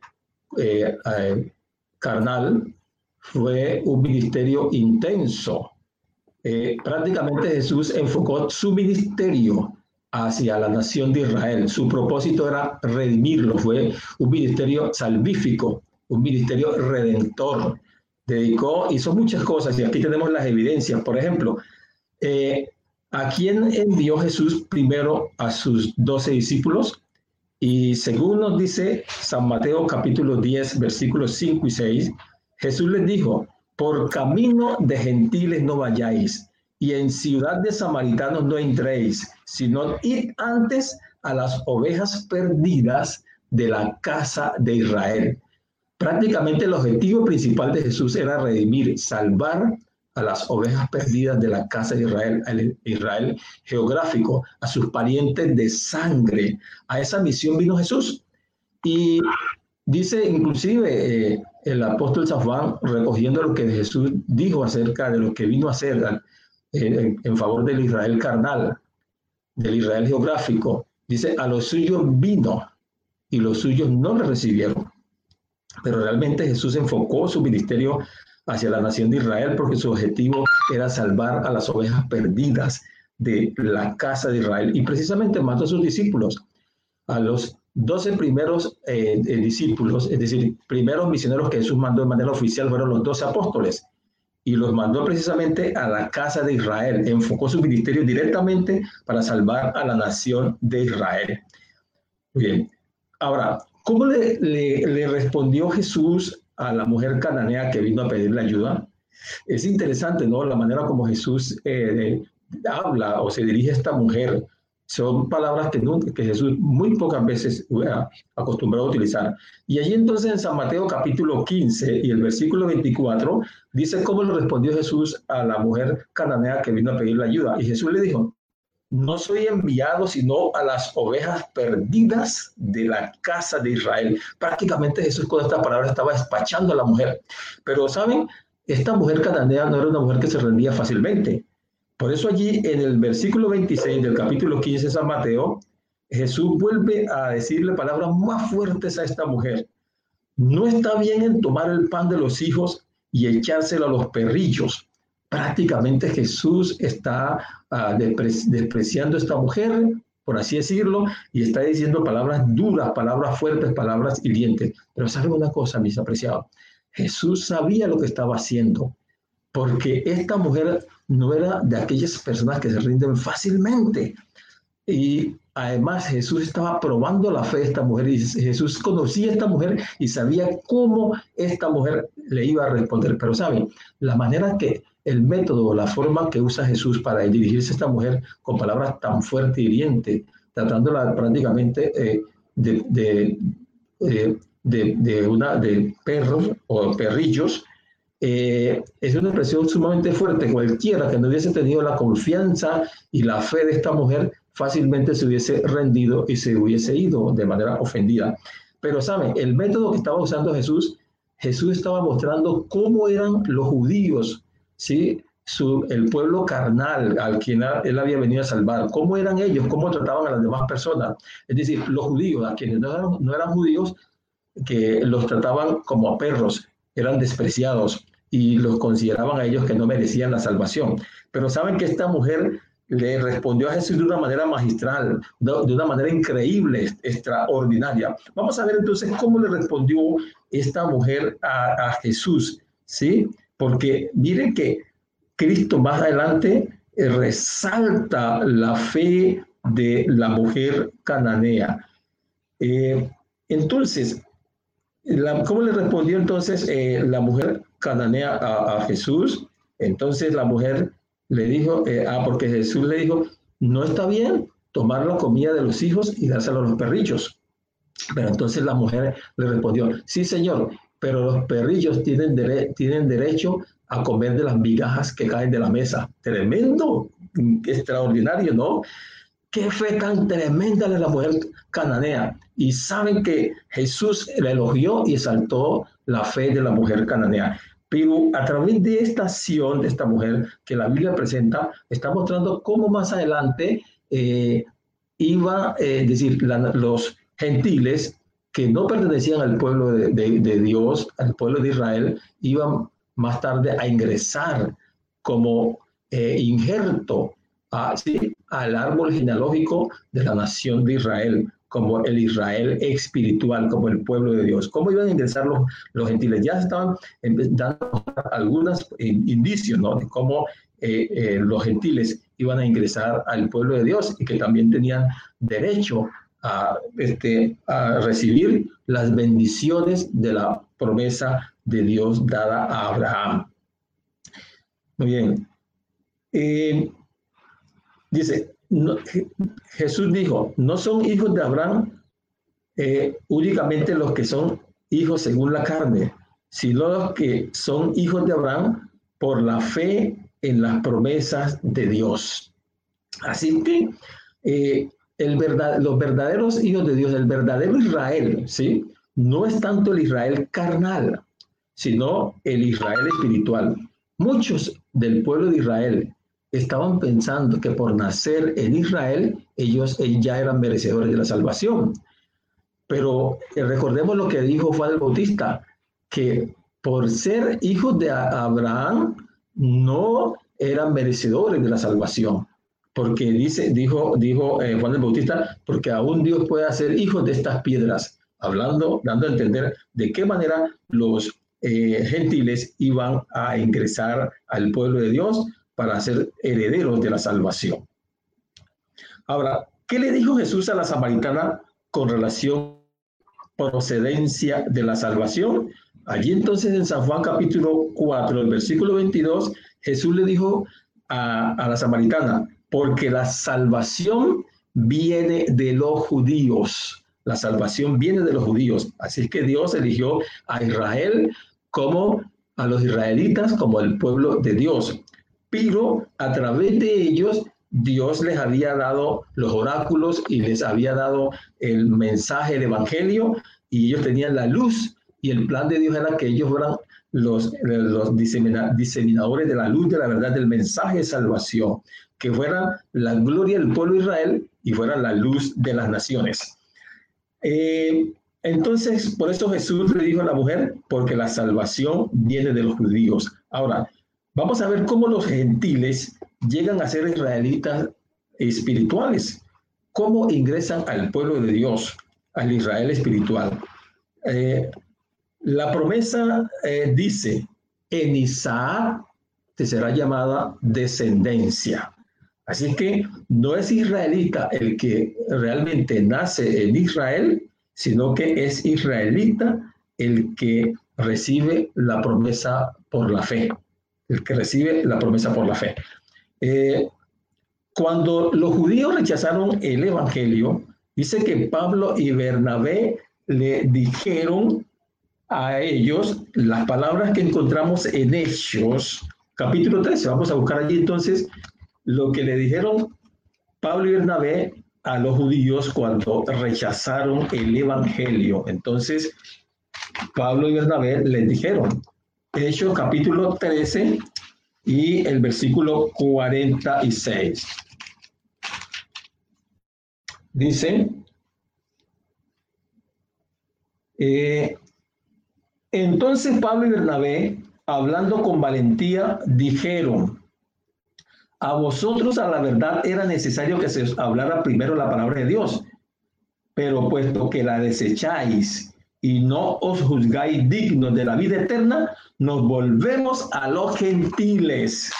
eh, eh, carnal fue un ministerio intenso. Eh, prácticamente Jesús enfocó su ministerio hacia la nación de Israel. Su propósito era redimirlo, fue un ministerio salvífico, un ministerio redentor. Dedicó, hizo muchas cosas y aquí tenemos las evidencias. Por ejemplo, eh, ¿a quién envió Jesús primero a sus doce discípulos? Y según nos dice San Mateo capítulo 10, versículos 5 y 6, Jesús les dijo, por camino de gentiles no vayáis, y en ciudad de samaritanos no entréis, sino id antes a las ovejas perdidas de la casa de Israel. Prácticamente el objetivo principal de Jesús era redimir, salvar a las ovejas perdidas de la casa de Israel, al Israel geográfico, a sus parientes de sangre. A esa misión vino Jesús. Y dice inclusive eh, el apóstol San Juan recogiendo lo que Jesús dijo acerca de lo que vino a hacer en, favor del Israel carnal, del Israel geográfico. Dice, a los suyos vino y los suyos no le recibieron. Pero realmente Jesús enfocó su ministerio hacia la nación de Israel porque su objetivo era salvar a las ovejas perdidas de la casa de Israel. Y precisamente mandó a sus discípulos, a los doce primeros eh, eh, discípulos, es decir, primeros misioneros que Jesús mandó de manera oficial fueron los doce apóstoles y los mandó precisamente a la casa de Israel. Enfocó su ministerio directamente para salvar a la nación de Israel. Bien, ahora, ¿cómo le, respondió Jesús a la mujer cananea que vino a pedirle ayuda? Es interesante, ¿no? La manera como Jesús eh, habla o se dirige a esta mujer son palabras que, Jesús muy pocas veces acostumbrado a utilizar. Y allí entonces en San Mateo capítulo 15 y el versículo 24 dice cómo le respondió Jesús a la mujer cananea que vino a pedirle ayuda. Y Jesús le dijo, no soy enviado sino a las ovejas perdidas de la casa de Israel. Prácticamente Jesús con esta palabra estaba despachando a la mujer. Pero saben, esta mujer cananea no era una mujer que se rendía fácilmente. Por eso allí en el versículo 26 del capítulo 15 de San Mateo, Jesús vuelve a decirle palabras más fuertes a esta mujer. No está bien en tomar el pan de los hijos y echárselo a los perrillos. Prácticamente Jesús está uh, despreciando a esta mujer, por así decirlo, y está diciendo palabras duras, palabras fuertes, palabras hirientes. Pero saben una cosa, mis apreciados, Jesús sabía lo que estaba haciendo, porque esta mujer no era de aquellas personas que se rinden fácilmente. Y además Jesús estaba probando la fe de esta mujer y Jesús conocía a esta mujer y sabía cómo esta mujer le iba a responder. Pero saben, la manera que el método, la forma que usa Jesús para dirigirse a esta mujer con palabras tan fuertes y hirientes, tratándola prácticamente eh, de, eh, de, de, una, de perros o perrillos, eh, es una expresión sumamente fuerte. Cualquiera que no hubiese tenido la confianza y la fe de esta mujer fácilmente se hubiese rendido y se hubiese ido de manera ofendida. Pero saben, el método que estaba usando Jesús, Jesús estaba mostrando cómo eran los judíos, ¿sí? Su, el pueblo carnal al quien él había venido a salvar, cómo eran ellos, cómo trataban a las demás personas. Es decir, los judíos, a quienes no no eran judíos, que los trataban como a perros, eran despreciados y los consideraban a ellos que no merecían la salvación. Pero saben que esta mujer le respondió a Jesús de una manera magistral, de, una manera increíble, extraordinaria. Vamos a ver entonces cómo le respondió esta mujer a, a Jesús, ¿sí? Porque miren que Cristo más adelante eh, resalta la fe de la mujer cananea. Eh, entonces, ¿cómo le respondió entonces eh, la mujer cananea a, Jesús? Entonces la mujer le dijo, eh, ah, porque Jesús le dijo, no está bien tomar la comida de los hijos y dárselo a los perrillos. Pero entonces la mujer le respondió, sí, señor, pero los perrillos tienen, tienen derecho a comer de las migajas que caen de la mesa. Tremendo, extraordinario, ¿no? Qué fe tan tremenda de la mujer cananea. Y saben que Jesús le elogió y exaltó la fe de la mujer cananea. Pero a través de esta acción de esta mujer que la Biblia presenta, está mostrando cómo más adelante eh, iba, eh, es decir, los gentiles que no pertenecían al pueblo de, Dios, al pueblo de Israel, iban más tarde a ingresar como eh, injerto al árbol genealógico de la nación de Israel como el Israel espiritual, como el pueblo de Dios. ¿Cómo iban a ingresar los, los gentiles? Ya estaban dando algunos indicios ¿no? de cómo eh, eh, los gentiles iban a ingresar al pueblo de Dios y que también tenían derecho a, este, a recibir las bendiciones de la promesa de Dios dada a Abraham. Muy bien. Eh, dice, Jesús dijo, no son hijos de Abraham eh, únicamente los que son hijos según la carne, sino los que son hijos de Abraham por la fe en las promesas de Dios. Así que eh, el los verdaderos hijos de Dios, el verdadero Israel, ¿sí? No es tanto el Israel carnal, sino el Israel espiritual. Muchos del pueblo de Israel estaban pensando que por nacer en Israel ellos ya eran merecedores de la salvación. Pero eh, recordemos lo que dijo Juan el Bautista, que por ser hijos de Abraham no eran merecedores de la salvación. Porque dice, dijo, dijo eh, Juan el Bautista, porque aún Dios puede hacer hijos de estas piedras, hablando, dando a entender de qué manera los eh, gentiles iban a ingresar al pueblo de Dios para ser herederos de la salvación. Ahora, ¿qué le dijo Jesús a la samaritana con relación procedencia de la salvación? Allí entonces en San Juan capítulo 4, el versículo 22, Jesús le dijo a, a la samaritana, porque la salvación viene de los judíos. La salvación viene de los judíos. Así es que Dios eligió a Israel como a los israelitas como el pueblo de Dios pero a través de ellos Dios les había dado los oráculos y les había dado el mensaje del Evangelio y ellos tenían la luz y el plan de Dios era que ellos fueran los, diseminadores de la luz de la verdad del mensaje de salvación, que fueran la gloria del pueblo Israel y fueran la luz de las naciones. Eh, entonces, por eso Jesús le dijo a la mujer, porque la salvación viene de los judíos. Ahora, Vamos a ver cómo los gentiles llegan a ser israelitas espirituales, cómo ingresan al pueblo de Dios, al Israel espiritual. Eh, la promesa eh, dice, en Isaac te será llamada descendencia. Así que no es israelita el que realmente nace en Israel, sino que es israelita el que recibe la promesa por la fe el que recibe la promesa por la fe. Eh, cuando los judíos rechazaron el Evangelio, dice que Pablo y Bernabé le dijeron a ellos las palabras que encontramos en Hechos, capítulo 13. Vamos a buscar allí entonces lo que le dijeron Pablo y Bernabé a los judíos cuando rechazaron el Evangelio. Entonces, Pablo y Bernabé les dijeron, Hechos capítulo 13 y el versículo 46. Dice, eh, entonces Pablo y Bernabé, hablando con valentía, dijeron, a vosotros a la verdad era necesario que se hablara primero la palabra de Dios, pero puesto que la desecháis y no os juzgáis dignos de la vida eterna, nos volvemos a los gentiles.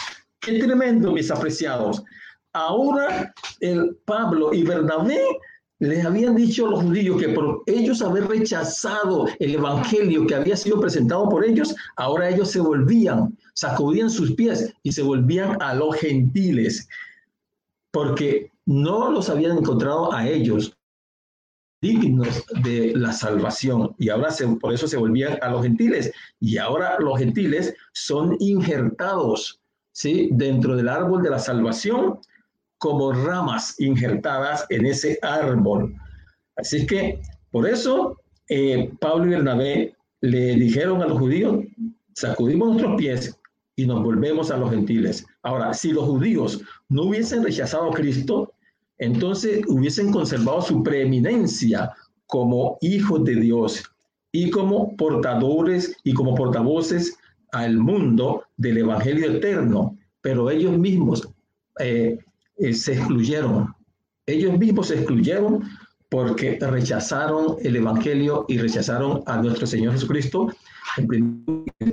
Qué tremendo, mis apreciados. Ahora el Pablo y Bernabé les habían dicho a los judíos que por ellos haber rechazado el evangelio que había sido presentado por ellos, ahora ellos se volvían, sacudían sus pies y se volvían a los gentiles, porque no los habían encontrado a ellos dignos de la salvación y ahora por eso se volvían a los gentiles y ahora los gentiles son injertados ¿sí? dentro del árbol de la salvación como ramas injertadas en ese árbol. Así que por eso eh, Pablo y Bernabé le dijeron a los judíos, sacudimos nuestros pies y nos volvemos a los gentiles. Ahora, si los judíos no hubiesen rechazado a Cristo, entonces hubiesen conservado su preeminencia como hijos de Dios y como portadores y como portavoces al mundo del Evangelio eterno. Pero ellos mismos eh, eh, se excluyeron. Ellos mismos se excluyeron porque rechazaron el Evangelio y rechazaron a nuestro Señor Jesucristo.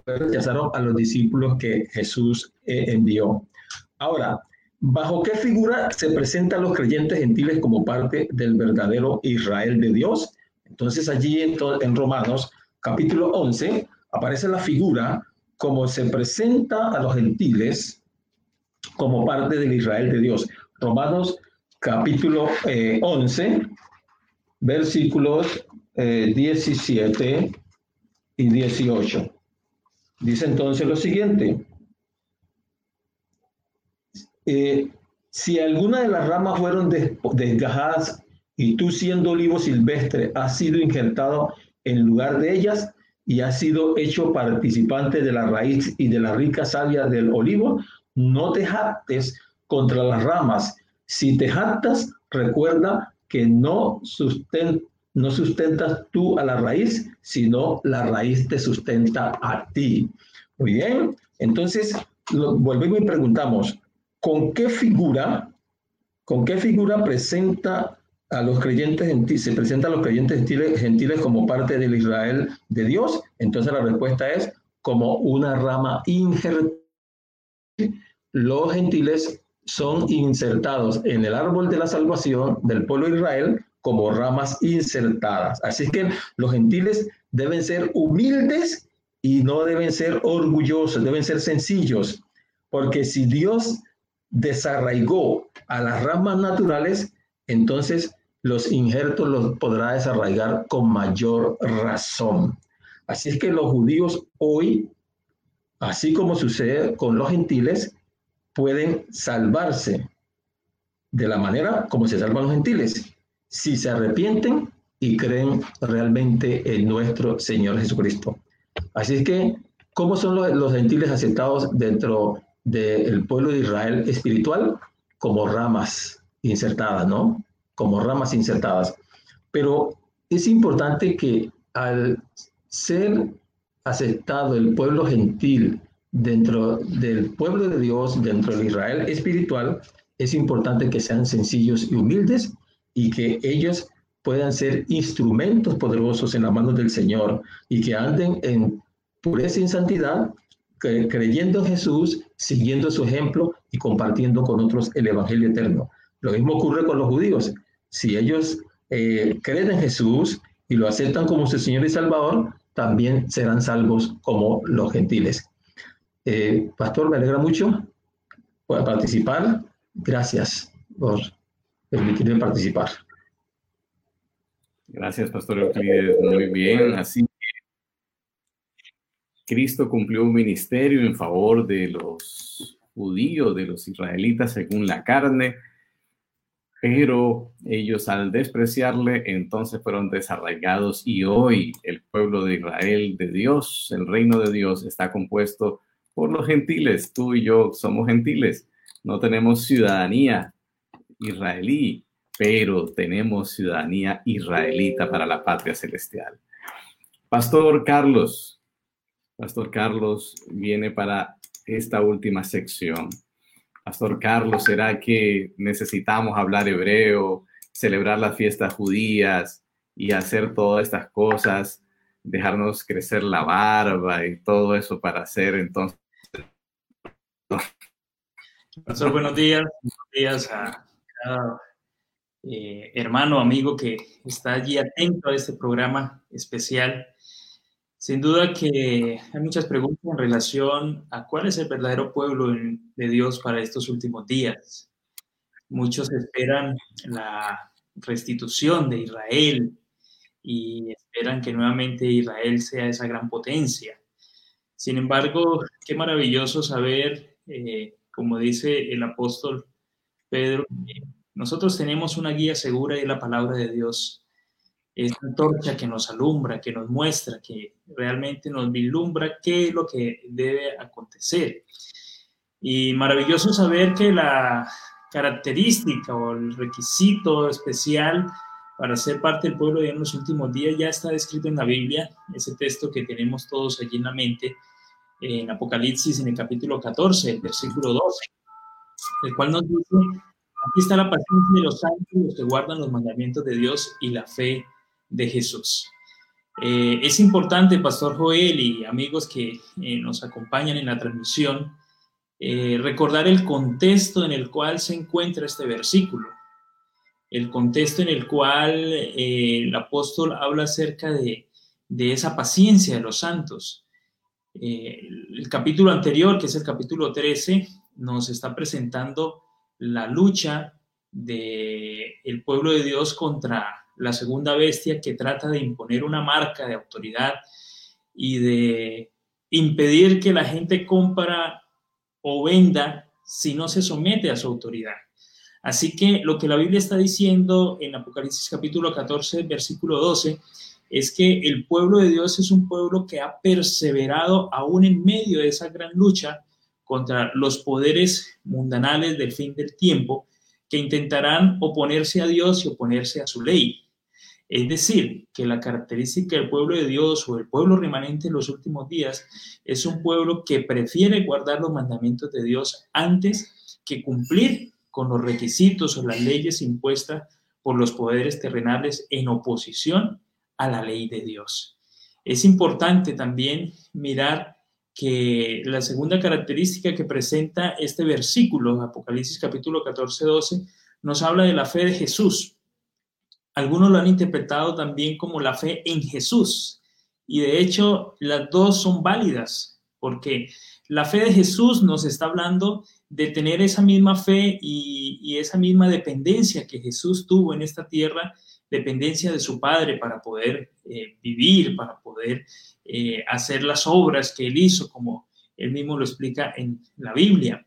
Rechazaron a los discípulos que Jesús eh, envió. Ahora, ¿bajo qué figura se presentan los creyentes gentiles como parte del verdadero Israel de Dios? Entonces allí en, en Romanos capítulo 11 aparece la figura como se presenta a los gentiles como parte del Israel de Dios. Romanos capítulo 11, eh, versículos 17 eh, y 18. Dice entonces lo siguiente. Eh, si alguna de las ramas fueron desgajadas y tú siendo olivo silvestre has sido injertado en lugar de ellas y has sido hecho participante de la raíz y de la rica savia del olivo, no te jactes contra las ramas. Si te jactas, recuerda que no, no sustentas tú a la raíz, sino la raíz te sustenta a ti. Muy bien, entonces volvemos y preguntamos, ¿con qué figura, con qué figura presenta a los creyentes gentiles, se presenta a los creyentes gentiles, gentiles como parte del Israel de Dios? Entonces la respuesta es como una rama injertada los gentiles son insertados en el árbol de la salvación del pueblo de Israel como ramas insertadas. Así que los gentiles deben ser humildes y no deben ser orgullosos, deben ser sencillos, porque si Dios desarraigó a las ramas naturales, entonces los injertos los podrá desarraigar con mayor razón. Así es que los judíos hoy, así como sucede con los gentiles, pueden salvarse de la manera como se salvan los gentiles, si se arrepienten y creen realmente en nuestro Señor Jesucristo. Así es que, ¿cómo son los, gentiles aceptados dentro del pueblo de Israel espiritual? Como ramas insertadas, ¿no? Como ramas insertadas. Pero es importante que al ser aceptado el pueblo gentil dentro del pueblo de Dios, dentro del Israel espiritual, es importante que sean sencillos y humildes y que ellos puedan ser instrumentos poderosos en las manos del Señor y que anden en pureza y santidad, creyendo en Jesús, siguiendo su ejemplo y compartiendo con otros el Evangelio eterno. Lo mismo ocurre con los judíos. Si ellos eh, creen en Jesús y lo aceptan como su Señor y Salvador, también serán salvos como los gentiles. Eh, pastor, me alegra mucho por participar. Gracias por permitirme participar. Gracias, Pastor Euclides. Muy bien. Así Cristo cumplió un ministerio en favor de los judíos, de los israelitas según la carne. pero ellos al despreciarle, entonces fueron desarraigados y hoy el pueblo de Israel, de Dios, el reino de Dios está compuesto por los gentiles. Tú y yo somos gentiles, no tenemos ciudadanía israelí, pero tenemos ciudadanía israelita para la patria celestial. Pastor Carlos, Pastor Carlos viene para esta última sección. Pastor Carlos, ¿será que necesitamos hablar hebreo, celebrar las fiestas judías y hacer todas estas cosas, dejarnos crecer la barba y todo eso para hacer entonces? Pastor, buenos días. Buenos días a cada eh, hermano, amigo que está allí atento a este programa especial. Sin duda que hay muchas preguntas en relación a cuál es el verdadero pueblo de Dios para estos últimos días. Muchos esperan la restitución de Israel y esperan que nuevamente Israel sea esa gran potencia. Sin embargo, qué maravilloso saber, eh, como dice el apóstol Pedro, nosotros tenemos una guía segura y la palabra de Dios esa antorcha que nos alumbra, que nos muestra, que realmente nos vislumbra qué es lo que debe acontecer. Y maravilloso saber que la característica o el requisito especial para ser parte del pueblo de en los últimos días ya está descrito en la Biblia, ese texto que tenemos todos allí en la mente, en Apocalipsis, en el capítulo 14, el versículo 12, el cual nos dice, aquí está la paciencia de los santos, los que guardan los mandamientos de Dios y la fe de Jesús. Eh, es importante, Pastor Joel y amigos que eh, nos acompañan en la transmisión, eh, recordar el contexto en el cual se encuentra este versículo, el contexto en el cual el apóstol habla acerca de, de, esa paciencia de los santos. el capítulo anterior, que es el capítulo 13, nos está presentando la lucha del el pueblo de Dios contra la segunda bestia que trata de imponer una marca de autoridad y de impedir que la gente compra o venda si no se somete a su autoridad. Así que lo que la Biblia está diciendo en Apocalipsis capítulo 14, versículo 12, es que el pueblo de Dios es un pueblo que ha perseverado aún en medio de esa gran lucha contra los poderes mundanales del fin del tiempo que intentarán oponerse a Dios y oponerse a su ley. Es decir, que la característica del pueblo de Dios o el pueblo remanente en los últimos días es un pueblo que prefiere guardar los mandamientos de Dios antes que cumplir con los requisitos o las leyes impuestas por los poderes terrenales en oposición a la ley de Dios. Es importante también mirar que la segunda característica que presenta este versículo, Apocalipsis capítulo 14, 12, nos habla de la fe de Jesús. Algunos lo han interpretado también como la fe en Jesús. Y de hecho, las dos son válidas, porque la fe de Jesús nos está hablando de tener esa misma fe y, esa misma dependencia que Jesús tuvo en esta tierra, dependencia de su Padre para poder eh, vivir, para poder eh, hacer las obras que él hizo, como él mismo lo explica en la Biblia.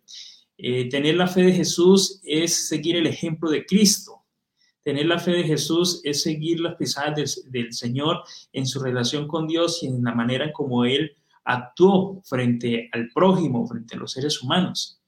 Eh, tener la fe de Jesús es seguir el ejemplo de Cristo. Tener la fe de Jesús es seguir las pisadas del, Señor en su relación con Dios y en la manera como Él actuó frente al prójimo, frente a los seres humanos.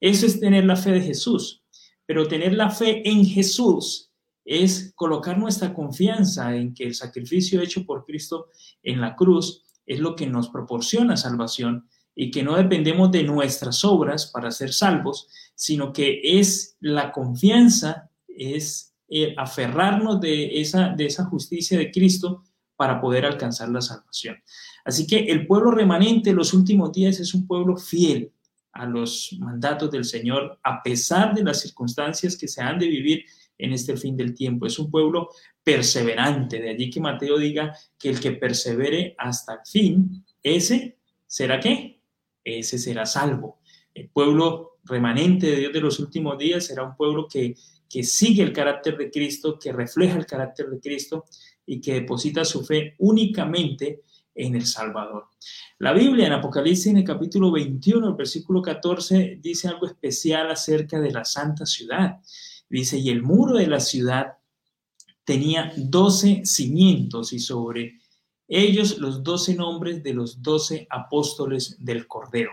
Eso es tener la fe de Jesús. Pero tener la fe en Jesús es colocar nuestra confianza en que el sacrificio hecho por Cristo en la cruz es lo que nos proporciona salvación y que no dependemos de nuestras obras para ser salvos, sino que es la confianza, es eh, aferrarnos de esa, de esa justicia de Cristo para poder alcanzar la salvación. Así que el pueblo remanente en los últimos días es un pueblo fiel a los mandatos del Señor, a pesar de las circunstancias que se han de vivir en este fin del tiempo. Es un pueblo perseverante. De allí que Mateo diga que el que persevere hasta el fin, ese será qué? Ese será salvo. El pueblo remanente de Dios de los últimos días será un pueblo que que sigue el carácter de Cristo, que refleja el carácter de Cristo y que deposita su fe únicamente en el Salvador. La Biblia en Apocalipsis en el capítulo 21, el versículo 14, dice algo especial acerca de la santa ciudad. Dice, y el muro de la ciudad tenía doce cimientos y sobre ellos los doce nombres de los doce apóstoles del Cordero.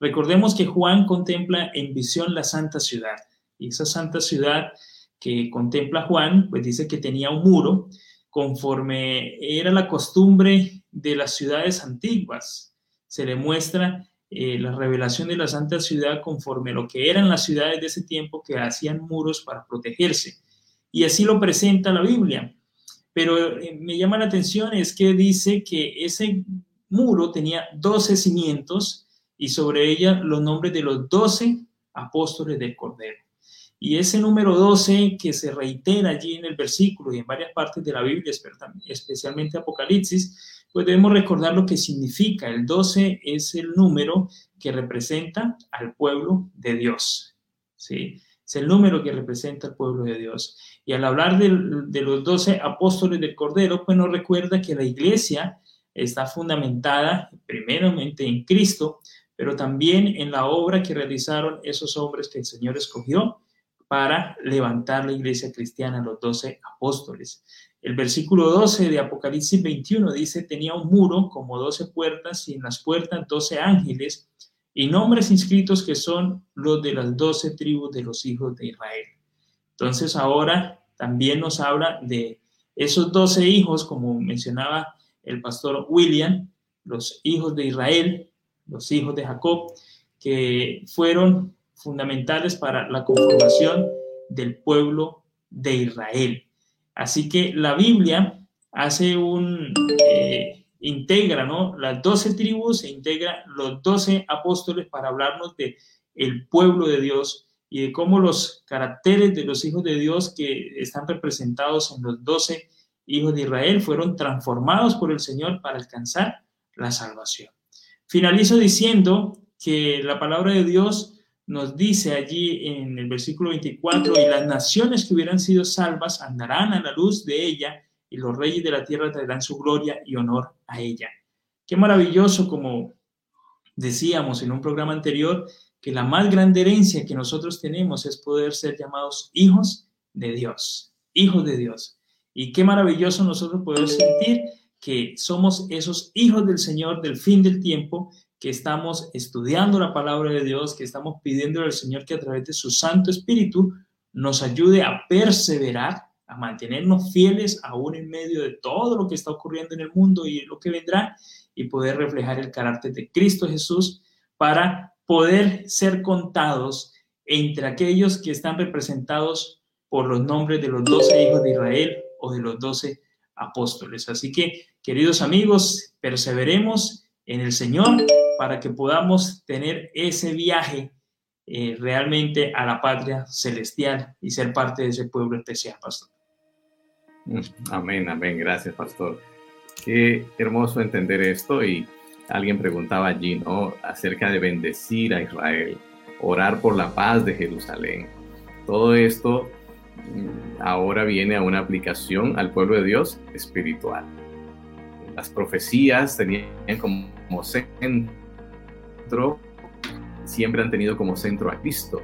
Recordemos que Juan contempla en visión la santa ciudad y esa santa ciudad que contempla Juan, pues dice que tenía un muro conforme era la costumbre de las ciudades antiguas. Se le muestra eh, la revelación de la santa ciudad conforme lo que eran las ciudades de ese tiempo que hacían muros para protegerse. Y así lo presenta la Biblia. Pero eh, me llama la atención es que dice que ese muro tenía 12 cimientos y sobre ella los nombres de los 12 apóstoles del Cordero. Y ese número 12 que se reitera allí en el versículo y en varias partes de la Biblia, especialmente Apocalipsis, pues debemos recordar lo que significa. El 12 es el número que representa al pueblo de Dios. ¿sí? Es el número que representa al pueblo de Dios. Y al hablar de, los 12 apóstoles del Cordero, pues nos recuerda que la iglesia está fundamentada primeramente en Cristo, pero también en la obra que realizaron esos hombres que el Señor escogió para levantar la iglesia cristiana, los doce apóstoles. El versículo 12 de Apocalipsis 21 dice, tenía un muro como doce puertas y en las puertas doce ángeles y nombres inscritos que son los de las doce tribus de los hijos de Israel. Entonces ahora también nos habla de esos doce hijos, como mencionaba el pastor William, los hijos de Israel, los hijos de Jacob, que fueron fundamentales para la conformación del pueblo de Israel. Así que la Biblia hace un, eh, integra, ¿no? Las doce tribus e integra los doce apóstoles para hablarnos de el pueblo de Dios y de cómo los caracteres de los hijos de Dios que están representados en los doce hijos de Israel fueron transformados por el Señor para alcanzar la salvación. Finalizo diciendo que la palabra de Dios nos dice allí en el versículo 24, y las naciones que hubieran sido salvas andarán a la luz de ella, y los reyes de la tierra traerán su gloria y honor a ella. Qué maravilloso, como decíamos en un programa anterior, que la más grande herencia que nosotros tenemos es poder ser llamados hijos de Dios, hijos de Dios. Y qué maravilloso nosotros poder sentir que somos esos hijos del Señor del fin del tiempo que estamos estudiando la palabra de Dios, que estamos pidiendo al Señor que a través de su Santo Espíritu nos ayude a perseverar, a mantenernos fieles aún en medio de todo lo que está ocurriendo en el mundo y lo que vendrá, y poder reflejar el carácter de Cristo Jesús para poder ser contados entre aquellos que están representados por los nombres de los doce hijos de Israel o de los doce apóstoles. Así que, queridos amigos, perseveremos en el Señor para que podamos tener ese viaje eh, realmente a la patria celestial y ser parte de ese pueblo especial, pastor. Mm, amén, amén. Gracias, pastor. Qué hermoso entender esto y alguien preguntaba allí, ¿no? Acerca de bendecir a Israel, orar por la paz de Jerusalén. Todo esto mm, ahora viene a una aplicación al pueblo de Dios espiritual. Las profecías tenían como como siempre han tenido como centro a Cristo.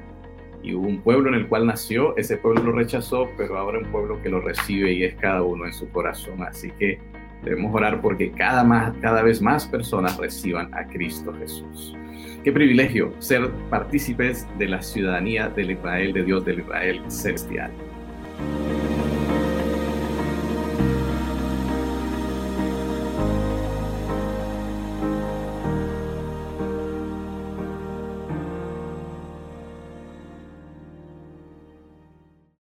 Y un pueblo en el cual nació, ese pueblo lo rechazó, pero ahora un pueblo que lo recibe y es cada uno en su corazón. Así que debemos orar porque cada, más, cada vez más personas reciban a Cristo Jesús. Qué privilegio ser partícipes de la ciudadanía del Israel, de Dios del Israel celestial.